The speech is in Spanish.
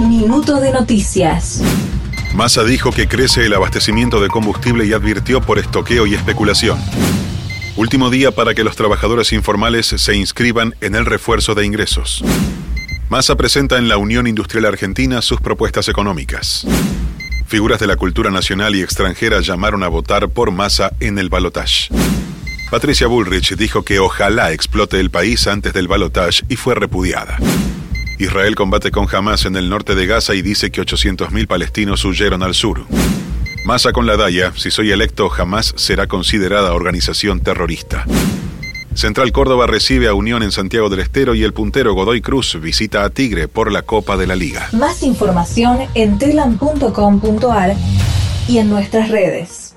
Minuto de noticias. Massa dijo que crece el abastecimiento de combustible y advirtió por estoqueo y especulación. Último día para que los trabajadores informales se inscriban en el refuerzo de ingresos. Massa presenta en la Unión Industrial Argentina sus propuestas económicas. Figuras de la cultura nacional y extranjera llamaron a votar por Massa en el balotaje. Patricia Bullrich dijo que ojalá explote el país antes del balotaje y fue repudiada. Israel combate con Hamas en el norte de Gaza y dice que 800.000 palestinos huyeron al sur. Massa con la Daya, si soy electo, jamás será considerada organización terrorista. Central Córdoba recibe a Unión en Santiago del Estero y el puntero Godoy Cruz visita a Tigre por la Copa de la Liga. Más información en telam.com.ar y en nuestras redes.